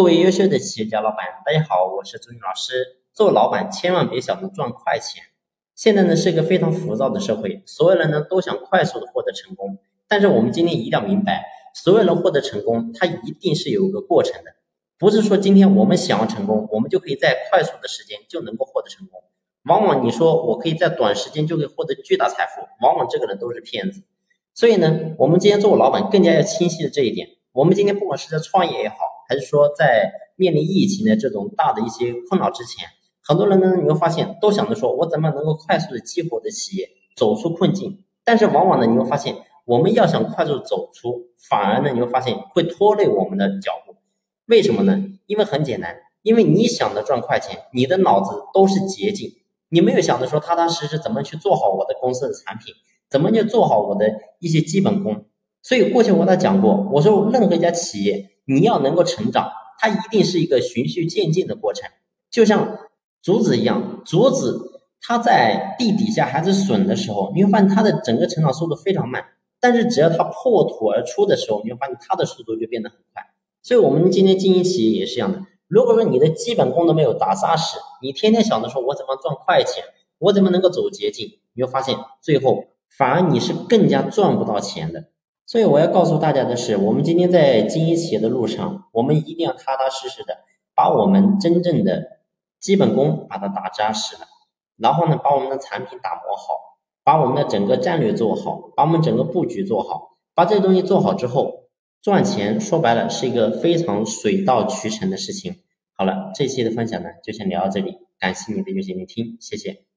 各位优秀的企业家老板，大家好，我是朱军老师。做老板千万别想着赚快钱。现在呢是一个非常浮躁的社会，所有人呢都想快速的获得成功。但是我们今天一定要明白，所有人获得成功，它一定是有一个过程的，不是说今天我们想要成功，我们就可以在快速的时间就能够获得成功。往往你说我可以在短时间就可以获得巨大财富，往往这个人都是骗子。所以呢，我们今天做老板更加要清晰的这一点。我们今天不管是在创业也好，还是说在面临疫情的这种大的一些困扰之前，很多人呢你会发现都想着说我怎么能够快速的激活我的企业，走出困境。但是往往呢你会发现，我们要想快速走出，反而呢你会发现会拖累我们的脚步。为什么呢？因为很简单，因为你想着赚快钱，你的脑子都是捷径，你没有想着说踏踏实实怎么去做好我的公司的产品。怎么去做好我的一些基本功？所以过去我跟他讲过，我说任何一家企业你要能够成长，它一定是一个循序渐进的过程，就像竹子一样，竹子它在地底下还是笋的时候，你会发现它的整个成长速度非常慢，但是只要它破土而出的时候，你会发现它的速度就变得很快。所以我们今天经营企业也是一样的，如果说你的基本功都没有打扎实，你天天想着说我怎么赚快钱，我怎么能够走捷径，你会发现最后。反而你是更加赚不到钱的，所以我要告诉大家的是，我们今天在经营企业的路上，我们一定要踏踏实实的把我们真正的基本功把它打扎实了，然后呢，把我们的产品打磨好，把我们的整个战略做好，把我们整个布局做好，把这些东西做好之后，赚钱说白了是一个非常水到渠成的事情。好了，这期的分享呢就先聊到这里，感谢你的用心聆听，谢谢。